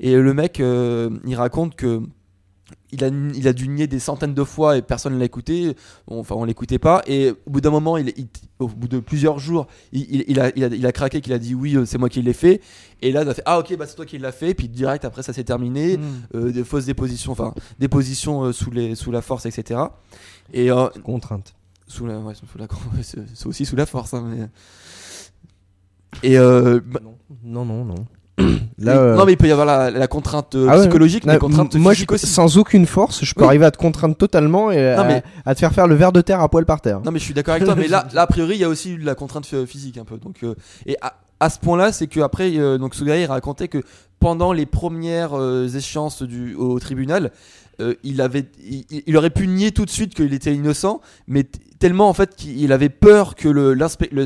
Et le mec, euh, il raconte que il a, il a dû nier des centaines de fois et personne ne l'a écouté. On- Enfin, on l'écoutait pas. Et au bout d'un moment, il, il- au bout de plusieurs jours, il, il- il a, il, a, il a craqué, qu'il a dit oui, euh, c'est moi qui l'ai fait. Et là, il a fait ah ok, bah c'est toi qui l'as fait. Et puis direct après, ça s'est terminé. Mm. Euh, des fausses dépositions, enfin dépositions euh, sous les sous la force, etc. Et euh, Contrainte. Sous la, ouais, sous la, c'est aussi sous la force. hein, mais... Et euh, bah, Non, non, non. oui, Là, euh, non mais il peut y avoir la, la contrainte euh, ah ouais. psychologique, la contrainte moi, je, aussi. sans aucune force, je peux Oui. arriver à te contraindre totalement et Non, à, mais- à te faire faire le verre de terre à poil par terre. Non mais je suis d'accord avec toi, mais là, là a priori il y a aussi la contrainte ph- physique un peu. Donc euh, et à, à ce point-là, c'est que après euh, donc racontait que pendant les premières euh, échéances du au tribunal, euh, il avait il, aurait pu nier tout de suite qu'il était innocent, mais tellement en fait qu'il avait peur que le,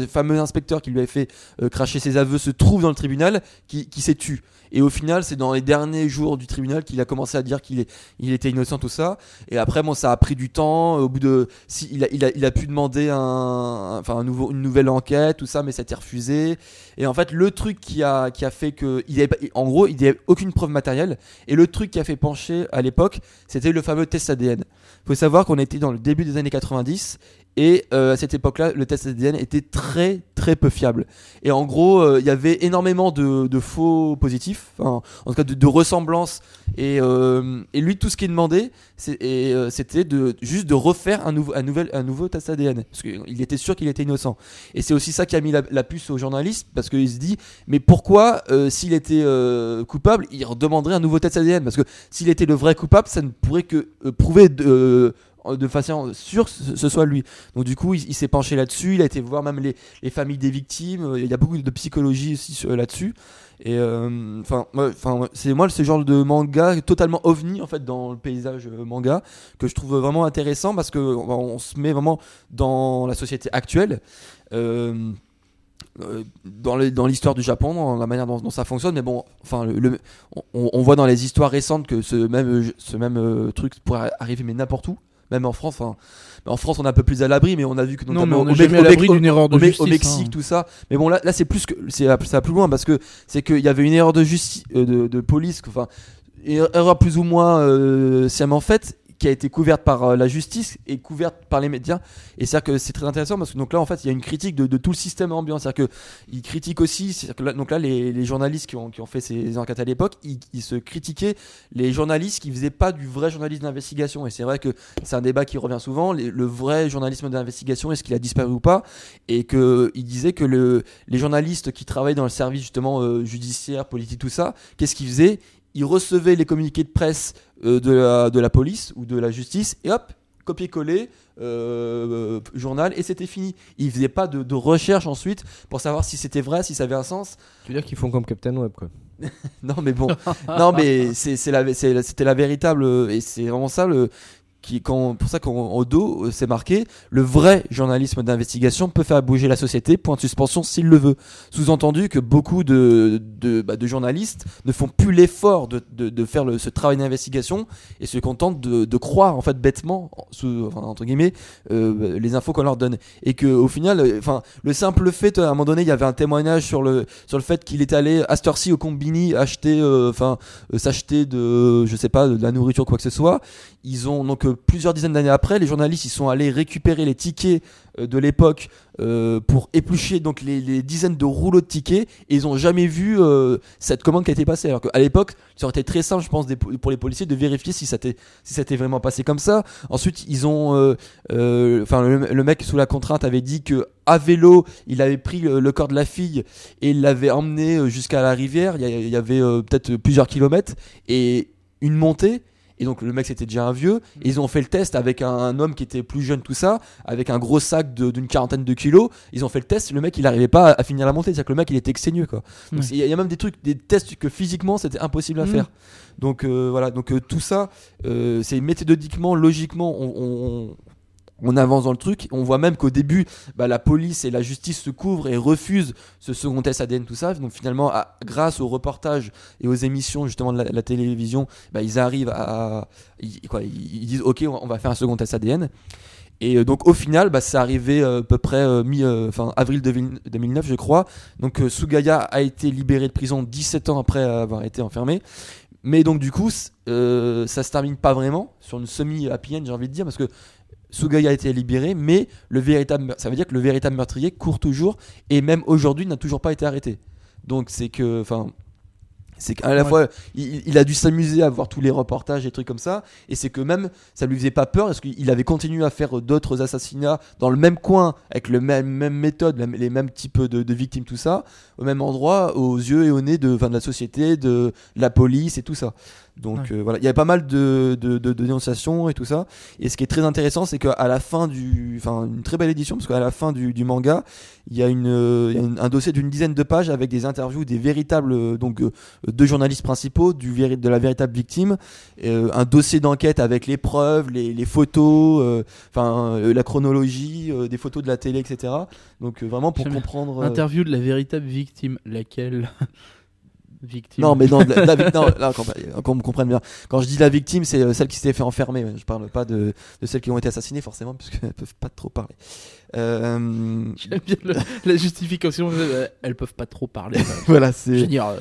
fameux inspecteur qui lui avait fait euh, cracher ses aveux se trouve dans le tribunal, qui, qui s'est tué. Et au final, c'est dans les derniers jours du tribunal qu'il a commencé à dire qu'il il était innocent, tout ça. Et après, bon, ça a pris du temps. Au bout de, il a, il a, pu demander un, enfin, un nouveau, une nouvelle enquête, tout ça, mais ça a été refusé. Et en fait, le truc qui a, qui a fait que, en gros, il n'y avait aucune preuve matérielle. Et le truc qui a fait pencher à l'époque, c'était le fameux test ADN. Il faut savoir qu'on était dans le début des années 90 et euh, à cette époque-là, le test ADN était très très peu fiable. Et en gros, euh, il y avait énormément de, de faux positifs, en tout cas de, de ressemblances. Et, euh, et lui, tout ce qu'il demandait, c'était de juste de refaire un nouveau, un nouvel, un nouveau test ADN, parce qu'il était sûr qu'il était innocent. Et c'est aussi ça qui a mis la, puce aux journalistes, parce qu'il se dit, mais pourquoi, s'il était coupable, il redemanderait un nouveau test ADN Parce que s'il était le vrai coupable, ça ne pourrait que prouver de, euh, de façon sûre que ce soit lui. Donc du coup, il, s'est penché là-dessus, il a été voir même les, les familles des victimes, euh, il y a beaucoup de psychologie aussi sur- là-dessus. Et euh, enfin, moi, c'est moi ce genre de manga totalement ovni en fait dans le paysage euh, manga que je trouve vraiment intéressant parce que on, se met vraiment dans la société actuelle. Euh, euh, dans l'histoire du Japon, dans la manière dont, ça fonctionne, mais bon, enfin, on, voit dans les histoires récentes que ce même, euh, ce même euh, truc pourrait arriver, mais n'importe où, même en France. Enfin, en France, on est un peu plus à l'abri, mais on a vu que Non, notamment on au Mexique, hein. tout ça. Mais bon, là, là c'est plus que c'est ça va plus loin parce que c'est qu'il y avait une erreur de justice, de, de police, enfin, une erreur plus ou moins euh, sciemment faite qui a été couverte par euh, la justice et couverte par les médias. Et c'est que c'est très intéressant parce que donc là, en fait, il y a une critique de, tout le système ambiant. C'est-à-dire que ils critiquent aussi, donc là, les, journalistes qui ont, fait ces enquêtes à l'époque, ils, se critiquaient les journalistes qui faisaient pas du vrai journalisme d'investigation. Et c'est vrai que c'est un débat qui revient souvent. le vrai journalisme d'investigation, est-ce qu'il a disparu ou pas? Et que ils disaient que le, les journalistes qui travaillent dans le service justement euh, judiciaire, politique, tout ça, qu'est-ce qu'ils faisaient? Ils recevaient les communiqués de presse euh, de, la, de la police ou de la justice et hop, copier-coller, euh, journal et c'était fini. Ils faisaient pas de, de recherche ensuite pour savoir si c'était vrai, si ça avait un sens. Tu veux dire qu'ils font comme Captain Web, quoi. Non mais bon, non mais c'est la c'était la véritable et c'est vraiment ça le qui, quand, pour ça qu'au dos, euh, c'est marqué le vrai journalisme d'investigation peut faire bouger la société, point de suspension s'il le veut. Sous-entendu que beaucoup de, de, bah, de journalistes ne font plus l'effort de, de, de faire le, ce travail d'investigation et se contentent de, de croire, en fait, bêtement, sous, enfin, entre guillemets, euh, les infos qu'on leur donne. Et que au final, euh, enfin, le simple fait, à un moment donné, il y avait un témoignage sur le, sur le fait qu'il est allé à cette heure-ci au Combini acheter, euh, enfin, euh, s'acheter de, je sais pas, de la nourriture, quoi que ce soit. Ils ont donc euh, plusieurs dizaines d'années après, les journalistes ils sont allés récupérer les tickets euh, de l'époque euh, pour éplucher donc les, dizaines de rouleaux de tickets et ils ont jamais vu euh, cette commande qui a été passée. Alors qu'à l'époque, ça aurait été très simple, je pense, pour les policiers de vérifier si ça était vraiment passé comme ça. Ensuite, ils ont, enfin, le, mec sous la contrainte avait dit que à vélo, il avait pris le, corps de la fille et il l'avait emmené jusqu'à la rivière. Il y, avait peut-être plusieurs kilomètres et une montée. Et donc le mec c'était déjà un vieux. Et ils ont fait le test avec un, un homme qui était plus jeune, tout ça, avec un gros sac d'une quarantaine de kilos. Ils ont fait le test. Le mec il n'arrivait pas à, à finir la montée. C'est-à-dire que le mec il était exténué quoi. Ouais. Il y, a- il y a même des trucs, des tests que physiquement c'était impossible à Mm. faire. Donc euh, voilà. Donc euh, tout ça, euh, c'est méthodologiquement, logiquement, on, on- on avance dans le truc. On voit même qu'au début, bah, la police et la justice se couvrent et refusent ce second test ADN, tout ça. Donc finalement, grâce aux reportages et aux émissions justement de la, la télévision, bah, ils arrivent à, ils, quoi, ils, disent ok, on va- faire un second test ADN. Et euh, donc au final, bah, c'est arrivé euh, à peu près euh, mi, avril 2000 2009, je crois. Donc Sugaya a été libéré de prison 17 ans après avoir été enfermé. Mais donc du coup, euh, ça se termine pas vraiment sur une semi happy end, j'ai envie de dire, parce que Sugaya a été libéré, mais le véritable, ça veut dire que le véritable meurtrier court toujours et même aujourd'hui n'a toujours pas été arrêté. Donc c'est que, enfin, c'est qu'à la Ouais. fois il, il a dû s'amuser à voir tous les reportages et trucs comme ça, et c'est que même ça lui faisait pas peur parce qu'il avait continué à faire d'autres assassinats dans le même coin avec le même même méthode, les mêmes types de, de victimes, tout ça, au même endroit, aux yeux et au nez de, enfin, de la société, de, la police et tout ça. Donc Ouais. euh, voilà, il y avait pas mal de, de, de- de dénonciations et tout ça. Et ce qui est très intéressant, c'est qu'à la fin du, enfin une très belle édition, parce qu'à la fin du, du manga, il y a, une, euh, il y a une- un dossier d'une dizaine de pages avec des interviews des véritables, euh, donc euh, deux journalistes principaux, du de la véritable victime, euh, un dossier d'enquête avec les preuves, les, les photos, euh, enfin euh, la chronologie, euh, des photos de la télé, etc. Donc euh, vraiment pour comprendre. Interview de la véritable victime. Laquelle? Victime. Non, mais non, la, la non, là, qu'on me comprenne bien. Quand je dis la victime, c'est euh, celle qui s'était fait enfermer. Je parle pas de, de celles qui ont été assassinées, forcément, puisqu'elles peuvent pas trop parler. Euh, J'aime bien le- la justification. euh, Elles peuvent pas trop parler. voilà, Je c'est. veux dire, euh,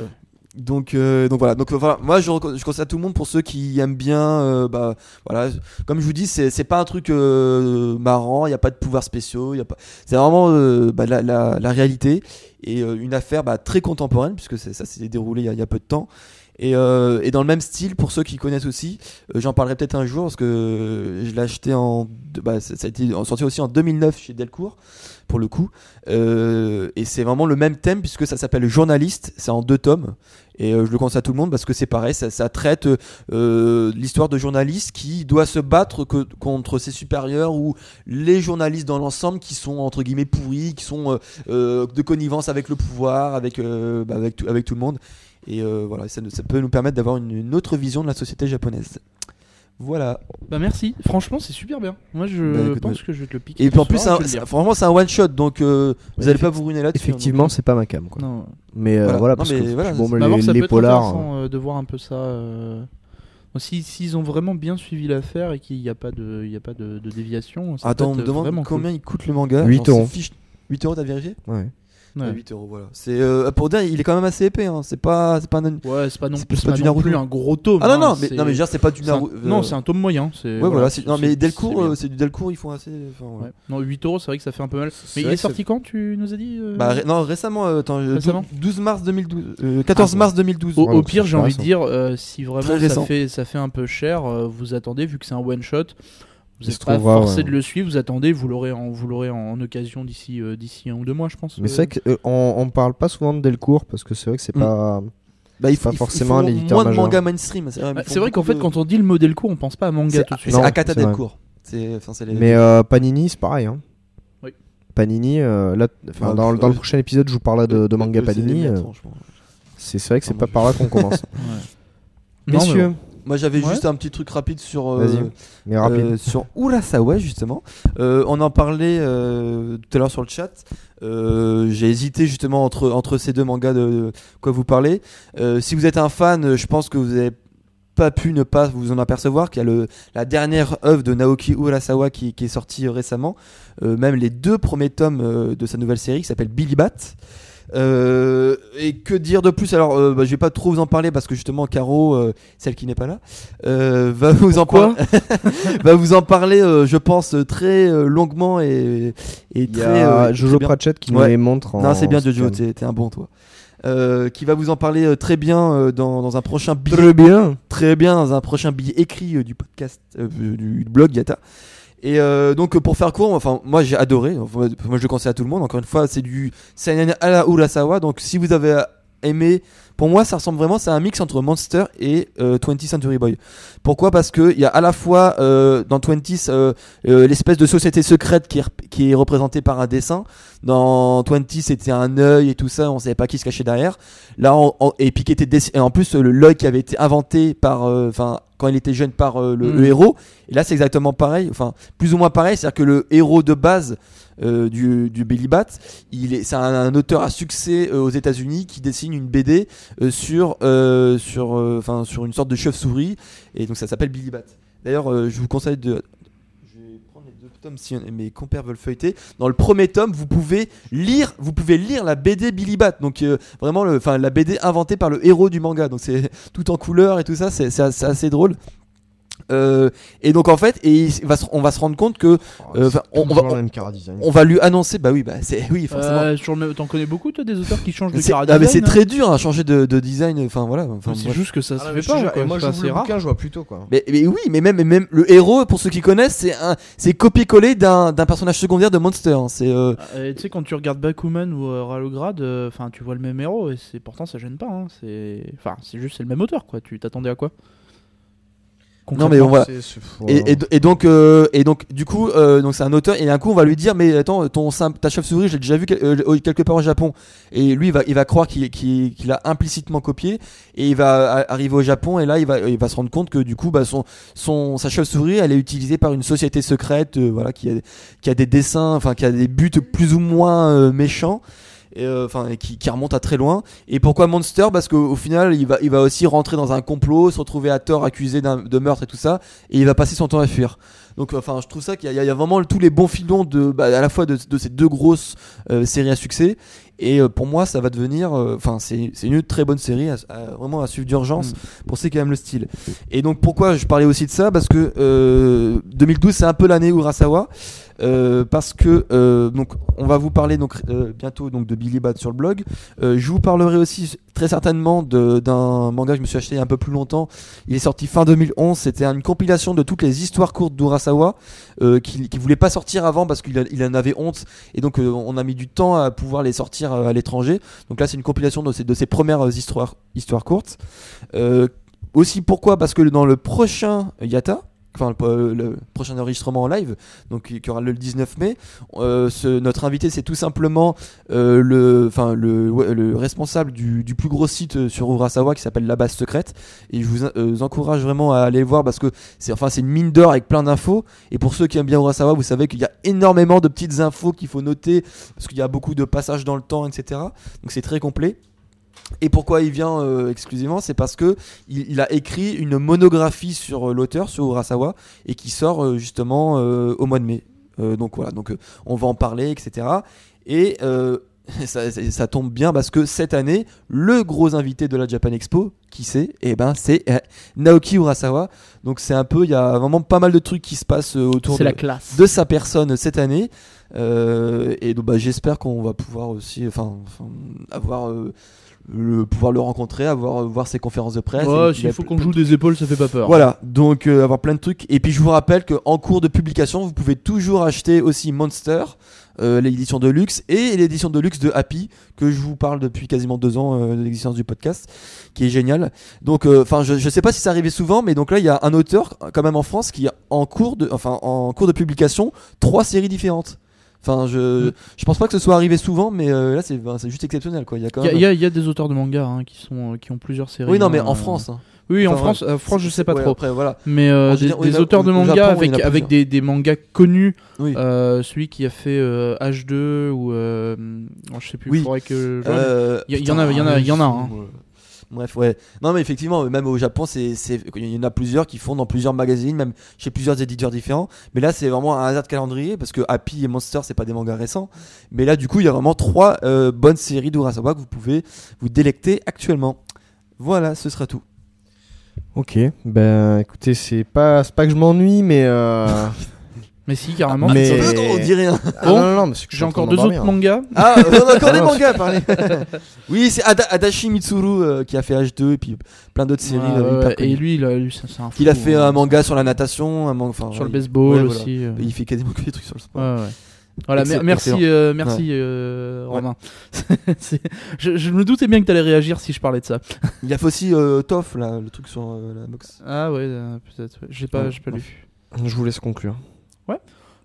Donc, euh, donc voilà. Donc euh, voilà. Moi, je, je conseille à tout le monde pour ceux qui aiment bien. euh, bah voilà. Comme je vous dis, c'est pas un truc euh, marrant. Il y a pas de pouvoirs spéciaux. Il y a pas. C'est vraiment euh, bah, la, réalité et euh, une affaire bah, très contemporaine puisque ça s'est déroulé il y a peu de temps. Et, euh, et dans le même style, pour ceux qui connaissent aussi, euh, j'en parlerai peut-être un jour parce que je l'ai acheté en, bah, ça a été sorti aussi en 2009 chez Delcourt pour le coup. Euh, et c'est vraiment le même thème puisque ça s'appelle Journaliste. C'est en deux tomes. Et je le conseille à tout le monde parce que c'est pareil, ça, traite l'histoire de journalistes qui doit se battre contre ses supérieurs ou les journalistes dans l'ensemble qui sont entre guillemets pourris, qui sont de connivence avec le pouvoir, avec, bah, avec tout le monde. Et euh, voilà, ça, peut nous permettre d'avoir une, une autre vision de la société japonaise. Voilà. Bah merci. Franchement, c'est super bien. Moi, je Bah, écoute, pense que je vais te le piquer. Et puis en plus, soir, un- franchement, c'est un one shot, donc euh, vous Ouais, allez pas vous ruiner là-dessus. hein, Effectivement, donc, c'est pas ma cam quoi. Non. Mais euh, Voilà. voilà, Non, parce mais que voilà, bon, c'est- Bah, les, ça les peut être polars. intéressant euh, de voir un peu ça. euh, Si s'ils ont vraiment bien suivi l'affaire et qu'il n'y a pas de, il y a pas de, de déviation. Attends, on me être demande vraiment combien il coûte le manga? 8 J'en sais euros. fiche- 8 euros, t'as vérifié? Ouais. Ouais, Ouais. 8 euros, voilà. C'est euh, pour dire, il est quand même assez épais. Hein. C'est pas, c'est pas un- Ouais, c'est pas non plus, pas du non Naruto. plus un gros tome. Ah non hein, non, mais non mais je veux dire, c'est pas du Naruto. Non, c'est un tome moyen. c'est- Ouais, voilà. Non mais Delcourt, c'est euh, c'est du Delcourt, ils font assez. enfin, voilà. Ouais. Non, 8 euros, c'est vrai que ça fait un peu mal. Mais il est sorti quand Tu nous as dit euh Bah, ré- non, récemment, euh, attends, euh, Récemment 12 mars 2012, euh, 14 Ah, mars 2012. Au, pire, j'ai pas envie de dire, euh, si vraiment ça fait, ça fait un peu cher, euh, vous attendez, vu que c'est un one shot, vous Il n'êtes pas forcé ouais. de le suivre, vous attendez, vous l'aurez en, vous l'aurez en, en occasion d'ici euh, d'ici un ou deux mois, je pense. Mais euh. c'est vrai qu'on on parle pas souvent de Delcourt parce que c'est vrai que c'est Mm. pas. Bah, il pas faut forcément un éditeur moins de manga mainstream. C'est vrai, Bah, vrai qu'en fait, quand on dit le modèle court, on pense pas à manga tout de suite. c'est Akata. Delcourt. Les. Mais euh, Panini, c'est pareil. Hein. Oui. Panini, euh, là, enfin, Bah, dans, euh, dans le prochain épisode, je vous parlerai de, de manga Panini. euh. C'est vrai que c'est Ah, pas par là qu'on commence. Messieurs. Moi j'avais Ouais. juste un petit truc rapide sur euh, Vas-y. Mais rapide. euh, sur Urasawa justement. Euh, on en parlait euh, tout à l'heure sur le chat. J'ai hésité justement entre entre ces deux mangas de, de quoi vous parlez. Si vous êtes un fan, je pense que vous avez pas pu ne pas vous en apercevoir qu'il y a le, la dernière œuvre de Naoki Urasawa qui, qui est sortie récemment, Euh, même les deux premiers tomes euh, de sa nouvelle série qui s'appelle Billy Bat. Euh, et que dire de plus? Alors, euh, bah, je vais pas trop vous en parler parce que justement, Caro, euh, celle qui n'est pas là, euh, va vous en parler. va vous en parler, euh, je pense, très euh, longuement et, et Il y très. a euh, Jojo très. Pratchett qui nous Ouais. les montre en. Non, c'est bien Jojo, t'es t'es un bon toi. Euh, qui va vous en parler euh, très bien euh, dans, dans un prochain billet Très bien. très bien dans un prochain billet écrit du podcast euh, du blog Yata. Et euh, donc pour faire court, enfin moi j'ai adoré. Moi je le conseille à tout le monde. Encore une fois, c'est du seinen à la Urasawa. Donc si vous avez aimé, pour moi ça ressemble vraiment, c'est un mix entre Monster et euh, 20th Century Boy. Pourquoi? Parce que il y a à la fois euh, dans 20th euh, euh, l'espèce de société secrète qui est, rep- qui est représentée par un dessin. Dans 20 c'était un œil et tout ça, on savait pas qui se cachait derrière. Là, on, on- et puis qui était et en plus le l'œil qui avait été inventé par, euh, enfin quand il était jeune par euh, le, Mm. le héros. Et là, c'est exactement pareil, enfin plus ou moins pareil, c'est-à-dire que le héros de base euh, du, du Billy Bat, il est, c'est un, auteur à succès euh, aux États-Unis qui dessine une BD euh, sur, sur, enfin sur une sorte de chauve-souris, et donc ça s'appelle Billy Bat. D'ailleurs, je vous conseille de je vais prendre les deux tomes si mes compères veulent feuilleter. Dans le premier tome, vous pouvez lire, vous pouvez lire la BD Billy Bat. Donc vraiment, enfin la BD inventée par le héros du manga. Donc c'est tout en couleur et tout ça. C'est c'est assez drôle. Euh, et donc en fait, et il va se- on va se rendre compte que Euh, enfin, on- on va- design. on lui annoncer. Bah oui, bah c'est oui forcément. Euh, le même- T'en connais beaucoup, toi, des auteurs qui changent de C'est- cara ah, mais c'est design, très dur à changer de, de design. Enfin voilà. Enfin, hein C'est moi, juste que ça Ah, se fait je pas. jure, quoi. moi, c'est le rare. bouquin, je vois plutôt quoi. Mais, mais oui, mais même, même le héros, pour ceux qui connaissent, c'est un, c'est copié-collé d'un, d'un personnage secondaire de Monster. hein. C'est, euh, Euh, tu sais, quand tu regardes Bakuman ou euh, Ralograd, euh, enfin, tu vois le même héros et c'est pourtant ça gêne pas. hein. C'est, enfin, c'est juste c'est le même auteur, quoi. Tu t'attendais à quoi? Non, mais on va- Et, et, et donc, euh, et donc, du coup, euh, donc c'est un auteur et d'un coup, on va lui dire, mais attends, ton ta chauve-souris, je l'ai déjà vu quel- euh, quelque part au Japon. Et lui, il va, il va croire qu'il, qu'il, qu'il a implicitement copié et il va arriver au Japon et là, il va, il va se rendre compte que du coup, bah, son, son, sa chauve-souris, elle est utilisée par une société secrète, euh, voilà, qui a, qui a des dessins, enfin, qui a des buts plus ou moins euh, méchants. Et, euh, Enfin, qui, qui remonte à très loin. Et pourquoi Monster? Parce qu'au au final, il va, il va aussi rentrer dans un complot, se retrouver à tort accusé de meurtre et tout ça, et il va passer son temps à fuir. Donc, enfin, je trouve ça qu'il y, y a vraiment tous les bons filons de, bah, à la fois de, de ces deux grosses euh, séries à succès. Et euh, pour moi, ça va devenir, euh, enfin, c'est une très bonne série, à- à- vraiment à suivre d'urgence pour ceux qui aiment le style. Et donc, pourquoi je parlais aussi de ça? Parce que euh, 2012, c'est un peu l'année Urasawa. Euh, parce que euh, donc on va vous parler donc euh, bientôt donc de Billy Bat sur le blog. Euh, je vous parlerai aussi très certainement d'un manga que je me suis acheté il y a un peu plus longtemps. Il est sorti fin 2011. C'était une compilation de toutes les histoires courtes d'Urasawa euh, qui, qui voulait pas sortir avant parce qu'il il en avait honte et donc euh, on a mis du temps à pouvoir les sortir euh, à l'étranger. Donc là c'est une compilation de ses, premières euh, histoires histoires courtes. Euh, aussi pourquoi? Parce que dans le prochain Yata, enfin le, le prochain enregistrement en live, donc qui aura le 19 mai, euh, notre invité c'est tout simplement euh, le, enfin le, responsable du, plus gros site euh, sur Urasawa qui s'appelle La Base Secrète. Et je vous, euh, encourage vraiment à aller le voir parce que c'est enfin c'est une mine d'or avec plein d'infos. Et pour ceux qui aiment bien Urasawa, vous savez qu'il y a énormément de petites infos qu'il faut noter parce qu'il y a beaucoup de passages dans le temps, etc. Donc c'est très complet. Et pourquoi il vient euh, exclusivement C'est parce que il, il a écrit une monographie sur euh, l'auteur, sur Urasawa, et qui sort euh, justement au mois de mai. Donc voilà, donc on va en parler, etc. Et ça, ça- ça tombe bien parce que cette année, le gros invité de la Japan Expo, qui c'est? Eh ben, c'est Naoki Urasawa. Donc c'est un peu, il y a vraiment pas mal de trucs qui se passent autour de, la classe. de sa personne cette année. Et donc bah, j'espère qu'on va pouvoir aussi, enfin, avoir le pouvoir le rencontrer, avoir voir ses conférences de presse. Ouais, s'il bah, faut qu'on joue des épaules, ça fait pas peur. voilà, donc euh, avoir plein de trucs. Et puis je vous rappelle qu'en cours de publication, vous pouvez toujours acheter aussi Monster, euh, l'édition de luxe et l'édition de luxe de Happy, que je vous parle depuis quasiment deux ans euh, de l'existence du podcast, qui est génial. Donc, enfin, je, je sais pas si ça arrivait souvent, mais donc là, il y a un auteur quand même en France qui a en cours de, enfin, en cours de publication trois séries différentes. Enfin, je, je pense pas que ce soit arrivé souvent, mais euh, là, c'est enfin, c'est juste exceptionnel, quoi. Il y a quand Il y, a- même. y a- il y a des auteurs de manga hein, qui, sont, euh, qui ont plusieurs séries. Oui, non, mais hein, en euh. France. hein. Oui, en Enfin, France, euh, France, je sais pas Ouais, trop. Après, voilà. Mais euh, En des, général, des il y en a- auteurs de au manga Japon, avec, il y en a avec plusieurs. des, des mangas connus, Oui. euh, celui qui a fait euh, H2 ou euh, oh, je sais plus, Oui. faudrait que je- Euh, Il y- il y putain, en a- il y en a- il y en a un, hein. Bref, ouais. Non, mais effectivement, même au Japon, c'est, c'est, il y en a plusieurs qui font dans plusieurs magazines, même chez plusieurs éditeurs différents. Mais là, c'est vraiment un hasard de calendrier parce que Happy et Monster, c'est pas des mangas récents. Mais là, du coup, il y a vraiment trois euh, bonnes séries d'Urasawa que vous pouvez vous délecter actuellement. Voilà, ce sera tout. Ok, ben écoutez, c'est pas, c'est pas que je m'ennuie, mais. Euh... Mais si, carrément. Mais- Un petit peu, on dit rien. ah, Bon, non, non, non, mais J'ai encore deux autres mangas. Ah, on a encore des Ah mangas à parler. oui, c'est Ada- Adachi Mitsuru euh, qui a fait H2 et puis plein d'autres séries. Ouais, euh, ouais, hyper ouais. et lui, il a, lui, c'est c'est un fou, Il a fait hein. un manga sur la natation, un manga, sur le baseball ouais, voilà. aussi. euh. Il fait quasiment que des trucs sur le sport. Ouais, ouais. Voilà, Excellent, merci, euh, merci euh, Romain. Je, je me doutais bien que t'allais réagir si je parlais de ça. Il a fait aussi euh, Toff, là, le truc sur euh, la boxe. Ah ouais, euh, peut-être. ouais. J'ai pas, pas lu. Je vous laisse conclure.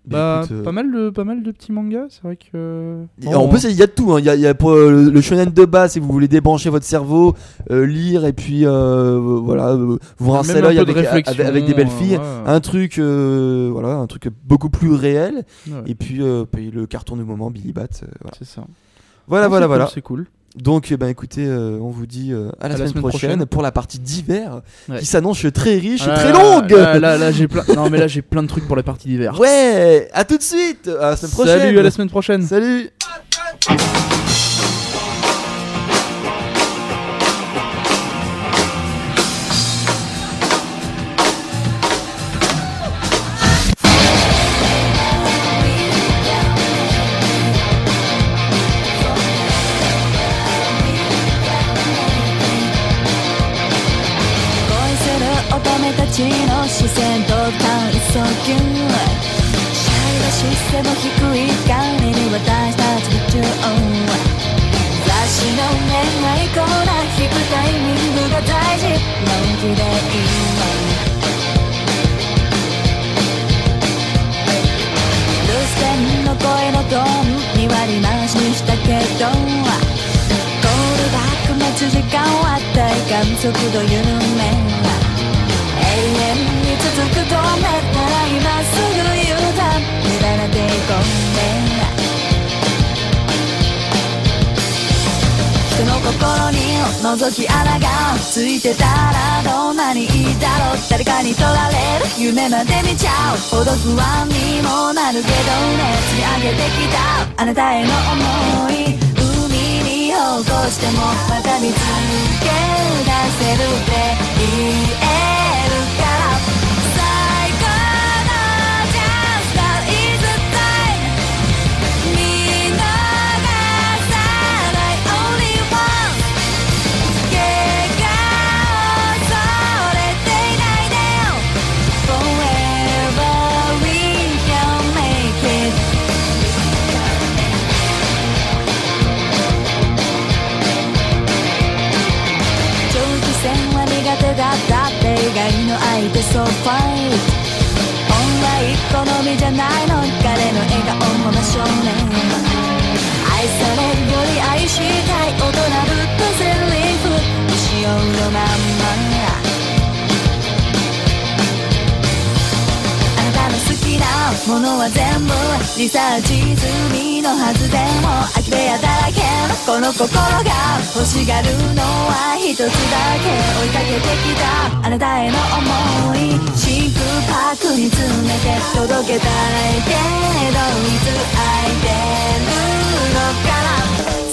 Bah, écoute, euh, pas mal de, pas mal de petits mangas. C'est vrai que. En plus, il y a de tout. hein. Il y, a, il y a pour euh, le, shonen de base, si vous voulez débrancher votre cerveau, euh, lire et puis voilà, vous rincer l'œil avec, avec, avec des belles filles. ouais. Un truc, voilà, un truc beaucoup plus réel. Ouais, Et puis, puis le carton du moment, Billy Bat. voilà, C'est ça. voilà, voilà. c'est voilà. C'est cool. Donc, eh ben, écoutez, euh, on vous dit euh, à la semaine, prochaine, pour la partie d'hiver Ouais. qui s'annonce très riche et Ah, très là, longue. Là, là, là, j'ai plein. Non, mais là, j'ai plein de trucs pour la partie d'hiver. Ouais, à tout de suite, à la semaine prochaine. Salut, à la semaine prochaine. Salut. 夢まで見ちゃう。ほど不安にもなるけどね。積み上げてきた。あなたへの思い。海に保護してもまた見つけ出せるって言え。ずでも空き部屋だらけ。この心が欲しがるのは一つだけ。追いかけてきた。あなたへの想い。真空パックに詰めて届けたいけどいつ空いてるのかな。